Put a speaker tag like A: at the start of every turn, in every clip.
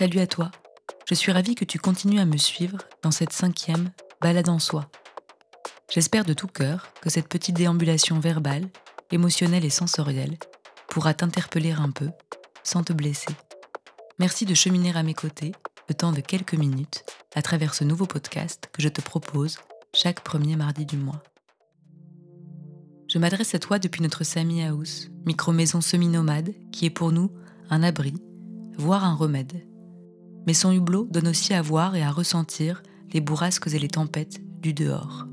A: Salut à toi. Je suis ravie que tu continues à me suivre dans cette cinquième balade en soi. J'espère de tout cœur que cette petite déambulation verbale, émotionnelle et sensorielle pourra t'interpeller un peu sans te blesser. Merci de cheminer à mes côtés le temps de quelques minutes à travers ce nouveau podcast que je te propose chaque premier mardi du mois. Je m'adresse à toi depuis notre Sami House, micro-maison semi-nomade qui est pour nous un abri, voire un remède. Mais son hublot donne aussi à voir et à ressentir les bourrasques et les tempêtes du dehors.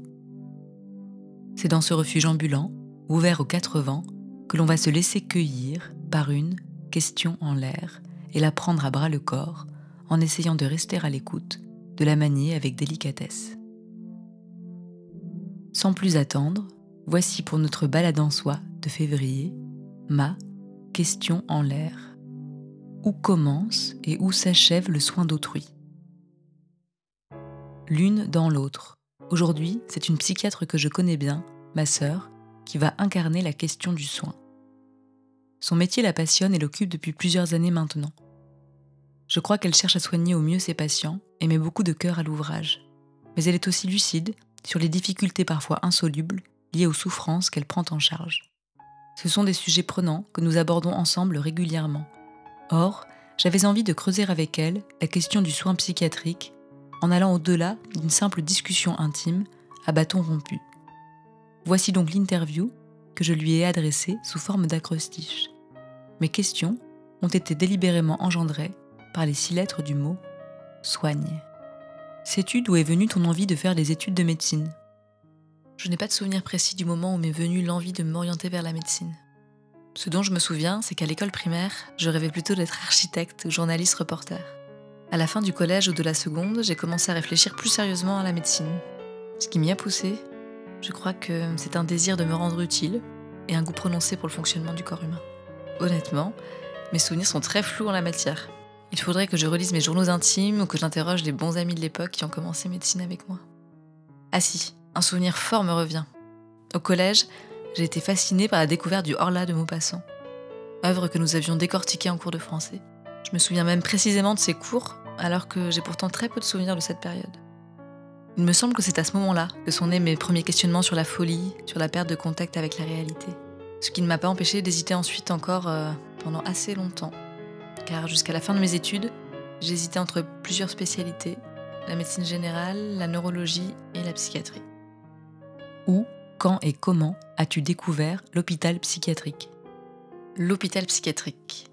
A: C'est dans ce refuge ambulant, ouvert aux quatre vents, que l'on va se laisser cueillir par une question en l'air et la prendre à bras le corps en essayant de rester à l'écoute, de la manier avec délicatesse. Sans plus attendre, voici pour notre balade en soi de février ma question en l'air. Où commence et où s'achève le soin d'autrui L'une dans l'autre. Aujourd'hui, c'est une psychiatre que je connais bien, ma sœur, qui va incarner la question du soin. Son métier la passionne et l'occupe depuis plusieurs années maintenant. Je crois qu'elle cherche à soigner au mieux ses patients et met beaucoup de cœur à l'ouvrage. Mais elle est aussi lucide sur les difficultés parfois insolubles liées aux souffrances qu'elle prend en charge. Ce sont des sujets prenants que nous abordons ensemble régulièrement. Or, j'avais envie de creuser avec elle la question du soin psychiatrique en allant au-delà d'une simple discussion intime à bâton rompu. Voici donc l'interview que je lui ai adressée sous forme d'acrostiche. Mes questions ont été délibérément engendrées par les six lettres du mot soigne. Sais-tu d'où est venue ton envie de faire des études de médecine? Je n'ai pas de souvenir précis du moment où m'est venue l'envie de m'orienter vers la médecine. Ce dont je me souviens, c'est qu'à l'école primaire, je rêvais plutôt d'être architecte ou journaliste reporter. À la fin du collège ou de la seconde, j'ai commencé à réfléchir plus sérieusement à la médecine. Ce qui m'y a poussé, je crois que c'est un désir de me rendre utile et un goût prononcé pour le fonctionnement du corps humain. Honnêtement, mes souvenirs sont très flous en la matière. Il faudrait que je relise mes journaux intimes ou que j'interroge les bons amis de l'époque qui ont commencé médecine avec moi. Ah si, un souvenir fort me revient. Au collège, j'ai été fascinée par la découverte du Horla de Maupassant, œuvre que nous avions décortiquée en cours de français. Je me souviens même précisément de ces cours, alors que j'ai pourtant très peu de souvenirs de cette période. Il me semble que c'est à ce moment-là que sont nés mes premiers questionnements sur la folie, sur la perte de contact avec la réalité. Ce qui ne m'a pas empêché d'hésiter ensuite encore euh, pendant assez longtemps car jusqu'à la fin de mes études, j'hésitais entre plusieurs spécialités, la médecine générale, la neurologie et la psychiatrie. Où, quand et comment as-tu découvert l'hôpital psychiatrique L'hôpital psychiatrique.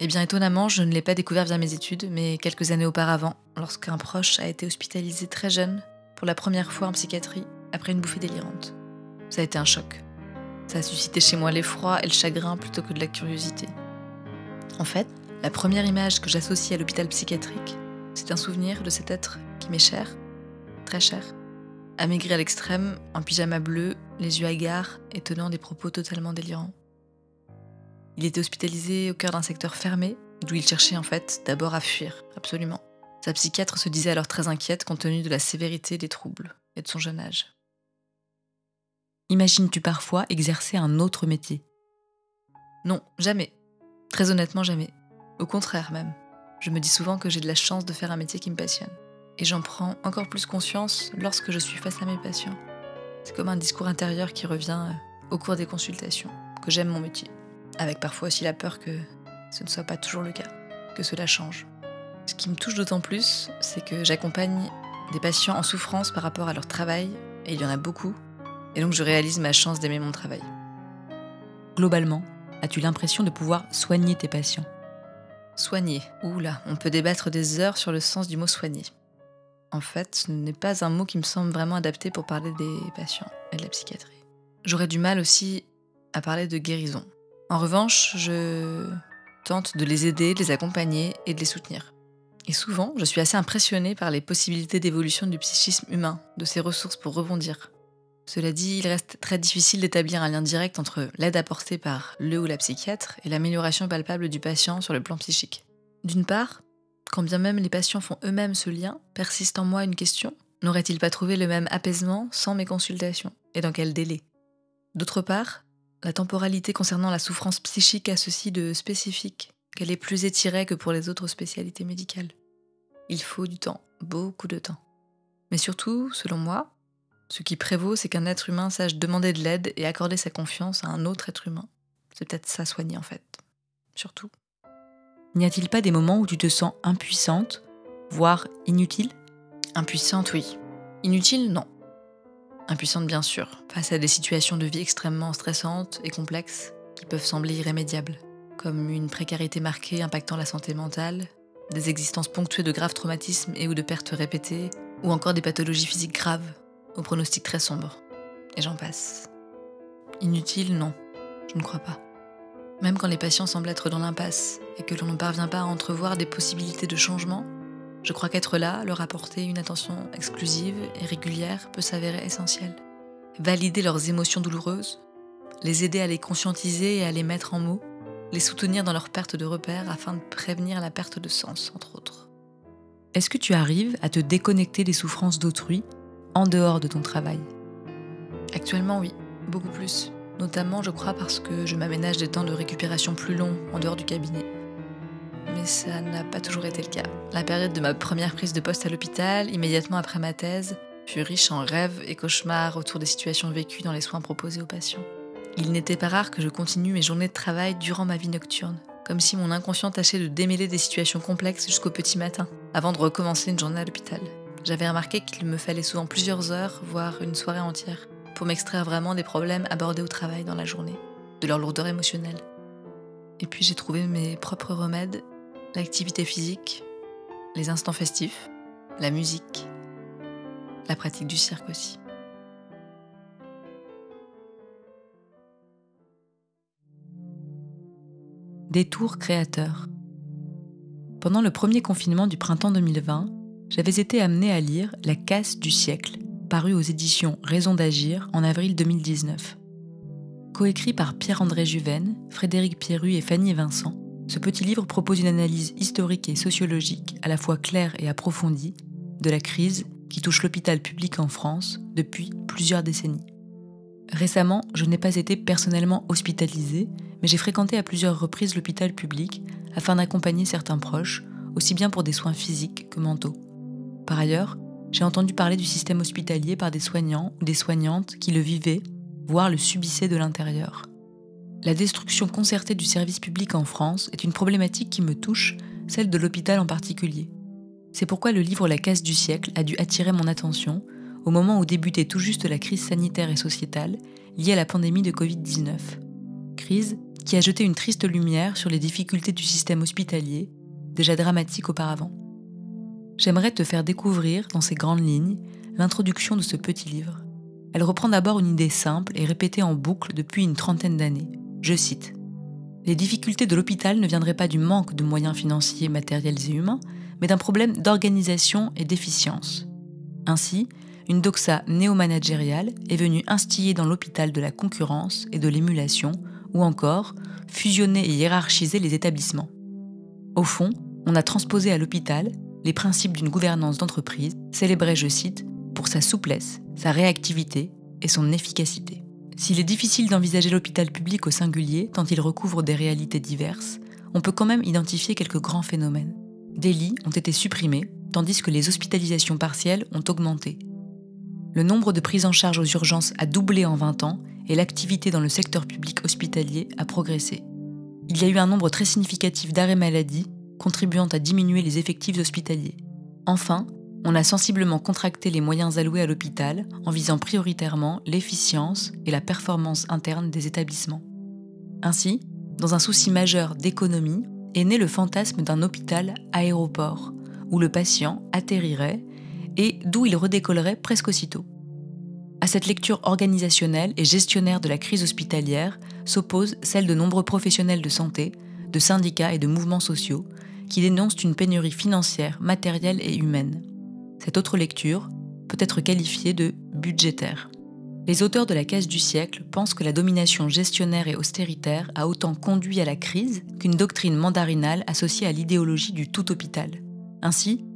A: Eh bien étonnamment, je ne l'ai pas découvert via mes études, mais quelques années auparavant, lorsqu'un proche a été hospitalisé très jeune pour la première fois en psychiatrie après une bouffée délirante. Ça a été un choc. Ça a suscité chez moi l'effroi et le chagrin plutôt que de la curiosité. En fait, la première image que j'associe à l'hôpital psychiatrique, c'est un souvenir de cet être qui m'est cher, très cher, amaigri à l'extrême, en pyjama bleu, les yeux hagards et tenant des propos totalement délirants. Il était hospitalisé au cœur d'un secteur fermé, d'où il cherchait en fait d'abord à fuir, absolument. Sa psychiatre se disait alors très inquiète compte tenu de la sévérité des troubles et de son jeune âge. Imagines-tu parfois exercer un autre métier? Non, jamais. Très honnêtement, jamais. Au contraire même, je me dis souvent que j'ai de la chance de faire un métier qui me passionne. Et j'en prends encore plus conscience lorsque je suis face à mes patients. C'est comme un discours intérieur qui revient euh, au cours des consultations, que j'aime mon métier. Avec parfois aussi la peur que ce ne soit pas toujours le cas, que cela change. Ce qui me touche d'autant plus, c'est que j'accompagne des patients en souffrance par rapport à leur travail, et il y en a beaucoup, et donc je réalise ma chance d'aimer mon travail. Globalement, as-tu l'impression de pouvoir soigner tes patients? Soigner. Oula, on peut débattre des heures sur le sens du mot soigner. En fait, ce n'est pas un mot qui me semble vraiment adapté pour parler des patients et de la psychiatrie. J'aurais du mal aussi à parler de guérison. En revanche, je tente de les aider, de les accompagner et de les soutenir. Et souvent, je suis assez impressionnée par les possibilités d'évolution du psychisme humain, de ses ressources pour rebondir, cela dit, il reste très difficile d'établir un lien direct entre l'aide apportée par le ou la psychiatre et l'amélioration palpable du patient sur le plan psychique. D'une part, quand bien même les patients font eux-mêmes ce lien, persiste en moi une question n'aurait-il pas trouvé le même apaisement sans mes consultations Et dans quel délai? D'autre part, la temporalité concernant la souffrance psychique a ceci de spécifique qu'elle est plus étirée que pour les autres spécialités médicales. Il faut du temps, beaucoup de temps. Mais surtout, selon moi, ce qui prévaut, c'est qu'un être humain sache demander de l'aide et accorder sa confiance à un autre être humain. C'est peut-être ça soigner en fait. Surtout. N'y a-t-il pas des moments où tu te sens impuissante, voire inutile? Impuissante, oui. Inutile, non. Impuissante, bien sûr, face à des situations de vie extrêmement stressantes et complexes qui peuvent sembler irrémédiables, comme une précarité marquée impactant la santé mentale, des existences ponctuées de graves traumatismes et ou de pertes répétées, ou encore des pathologies physiques graves, au pronostic très sombre. Et j'en passe. Inutile, non, je ne crois pas. Même quand les patients semblent être dans l'impasse et que l'on ne parvient pas à entrevoir des possibilités de changement, je crois qu'être là, leur apporter une attention exclusive et régulière peut s'avérer essentiel. Valider leurs émotions douloureuses, les aider à les conscientiser et à les mettre en mots, les soutenir dans leur perte de repères afin de prévenir la perte de sens, entre autres. Est-ce que tu arrives à te déconnecter des souffrances d'autrui en dehors de ton travail? Actuellement, oui, beaucoup plus. Notamment, je crois, parce que je m'aménage des temps de récupération plus longs en dehors du cabinet. Mais ça n'a pas toujours été le cas. La période de ma première prise de poste à l'hôpital, immédiatement après ma thèse, fut riche en rêves et cauchemars autour des situations vécues dans les soins proposés aux patients. Il n'était pas rare que je continue mes journées de travail durant ma vie nocturne, comme si mon inconscient tâchait de démêler des situations complexes jusqu'au petit matin, avant de recommencer une journée à l'hôpital. J'avais remarqué qu'il me fallait souvent plusieurs heures, voire une soirée entière, pour m'extraire vraiment des problèmes abordés au travail dans la journée, de leur lourdeur émotionnelle. Et puis j'ai trouvé mes propres remèdes, l'activité physique, les instants festifs, la musique, la pratique du cirque aussi. Détour créateur. Pendant le premier confinement du printemps 2020, j'avais été amenée à lire La casse du siècle paru aux éditions Raison d'agir en avril 2019. Coécrit par Pierre-André Juven, Frédéric Pierru et Fanny Vincent, ce petit livre propose une analyse historique et sociologique à la fois claire et approfondie de la crise qui touche l'hôpital public en France depuis plusieurs décennies. Récemment, je n'ai pas été personnellement hospitalisée, mais j'ai fréquenté à plusieurs reprises l'hôpital public afin d'accompagner certains proches, aussi bien pour des soins physiques que mentaux. Par ailleurs, j'ai entendu parler du système hospitalier par des soignants ou des soignantes qui le vivaient, voire le subissaient de l'intérieur. La destruction concertée du service public en France est une problématique qui me touche, celle de l'hôpital en particulier. C'est pourquoi le livre La casse du siècle a dû attirer mon attention au moment où débutait tout juste la crise sanitaire et sociétale liée à la pandémie de Covid-19. Crise qui a jeté une triste lumière sur les difficultés du système hospitalier, déjà dramatique auparavant j'aimerais te faire découvrir, dans ces grandes lignes, l'introduction de ce petit livre. Elle reprend d'abord une idée simple et répétée en boucle depuis une trentaine d'années. Je cite Les difficultés de l'hôpital ne viendraient pas du manque de moyens financiers, matériels et humains, mais d'un problème d'organisation et d'efficience. Ainsi, une doxa néo-managériale est venue instiller dans l'hôpital de la concurrence et de l'émulation, ou encore fusionner et hiérarchiser les établissements. Au fond, on a transposé à l'hôpital les principes d'une gouvernance d'entreprise, célébrés, je cite, pour sa souplesse, sa réactivité et son efficacité. S'il est difficile d'envisager l'hôpital public au singulier, tant il recouvre des réalités diverses, on peut quand même identifier quelques grands phénomènes. Des lits ont été supprimés, tandis que les hospitalisations partielles ont augmenté. Le nombre de prises en charge aux urgences a doublé en 20 ans et l'activité dans le secteur public hospitalier a progressé. Il y a eu un nombre très significatif d'arrêts maladie contribuant à diminuer les effectifs hospitaliers. Enfin, on a sensiblement contracté les moyens alloués à l'hôpital en visant prioritairement l'efficience et la performance interne des établissements. Ainsi, dans un souci majeur d'économie, est né le fantasme d'un hôpital aéroport, où le patient atterrirait et d'où il redécollerait presque aussitôt. À cette lecture organisationnelle et gestionnaire de la crise hospitalière s'oppose celle de nombreux professionnels de santé, de syndicats et de mouvements sociaux qui dénoncent une pénurie financière, matérielle et humaine. Cette autre lecture peut être qualifiée de budgétaire. Les auteurs de la case du siècle pensent que la domination gestionnaire et austéritaire a autant conduit à la crise qu'une doctrine mandarinale associée à l'idéologie du tout hôpital. Ainsi,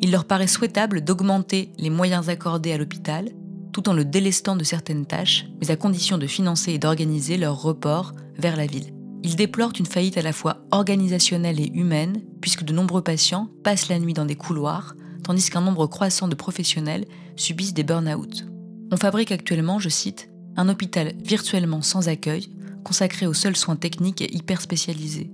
A: il leur paraît souhaitable d'augmenter les moyens accordés à l'hôpital tout en le délestant de certaines tâches, mais à condition de financer et d'organiser leur report vers la ville. Ils déplorent une faillite à la fois organisationnelle et humaine, puisque de nombreux patients passent la nuit dans des couloirs, tandis qu'un nombre croissant de professionnels subissent des burn-out. On fabrique actuellement, je cite, un hôpital virtuellement sans accueil, consacré aux seuls soins techniques et hyper spécialisés,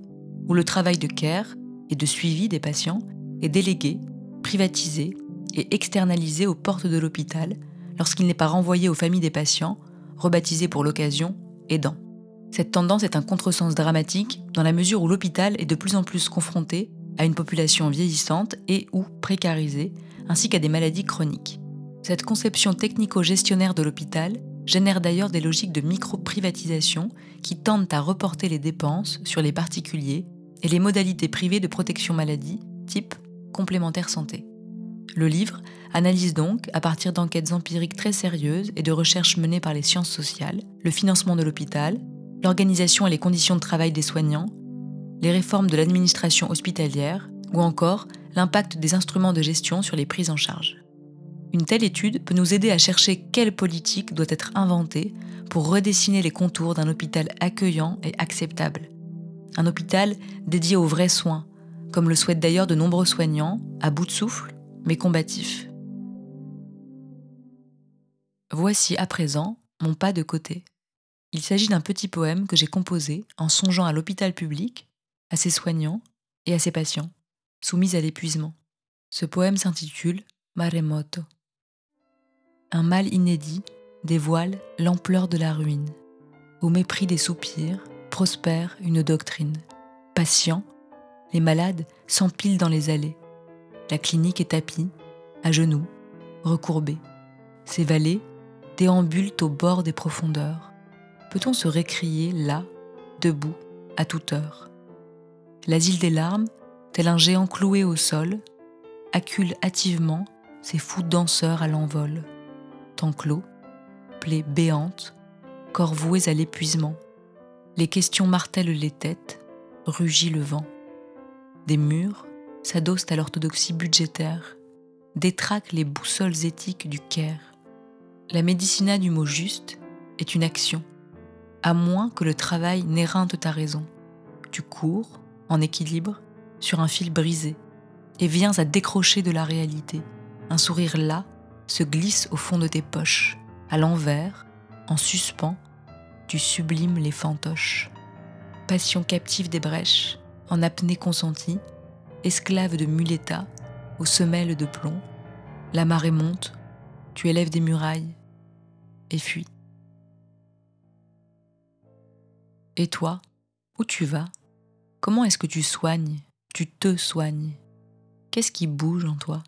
A: où le travail de care et de suivi des patients est délégué, privatisé et externalisé aux portes de l'hôpital lorsqu'il n'est pas renvoyé aux familles des patients, rebaptisés pour l'occasion aidants. Cette tendance est un contresens dramatique dans la mesure où l'hôpital est de plus en plus confronté à une population vieillissante et ou précarisée, ainsi qu'à des maladies chroniques. Cette conception technico-gestionnaire de l'hôpital génère d'ailleurs des logiques de micro-privatisation qui tendent à reporter les dépenses sur les particuliers et les modalités privées de protection maladie, type complémentaire santé. Le livre analyse donc, à partir d'enquêtes empiriques très sérieuses et de recherches menées par les sciences sociales, le financement de l'hôpital, l'organisation et les conditions de travail des soignants, les réformes de l'administration hospitalière ou encore l'impact des instruments de gestion sur les prises en charge. Une telle étude peut nous aider à chercher quelle politique doit être inventée pour redessiner les contours d'un hôpital accueillant et acceptable. Un hôpital dédié aux vrais soins, comme le souhaitent d'ailleurs de nombreux soignants, à bout de souffle, mais combatifs. Voici à présent mon pas de côté. Il s'agit d'un petit poème que j'ai composé en songeant à l'hôpital public, à ses soignants et à ses patients, soumis à l'épuisement. Ce poème s'intitule Maremoto. Un mal inédit dévoile l'ampleur de la ruine. Au mépris des soupirs, prospère une doctrine. Patient, les malades s'empilent dans les allées. La clinique est tapie, à genoux, recourbée. Ses vallées déambulent au bord des profondeurs peut-on se récrier là, debout, à toute heure? L'asile des larmes, tel un géant cloué au sol, accule hâtivement ses fous danseurs à l'envol. Temps clos, plaies béantes, corps voués à l'épuisement. Les questions martèlent les têtes, rugit le vent. Des murs s'adossent à l'orthodoxie budgétaire, détraquent les boussoles éthiques du Caire. La médicina du mot juste est une action à moins que le travail n'éreinte ta raison. Tu cours, en équilibre, sur un fil brisé, et viens à décrocher de la réalité. Un sourire là se glisse au fond de tes poches, à l'envers, en suspens, tu sublimes les fantoches. Passion captive des brèches, en apnée consentie, esclave de muleta, aux semelles de plomb, la marée monte, tu élèves des murailles et fuis. Et toi, où tu vas? Comment est-ce que tu soignes? Tu te soignes? Qu'est-ce qui bouge en toi?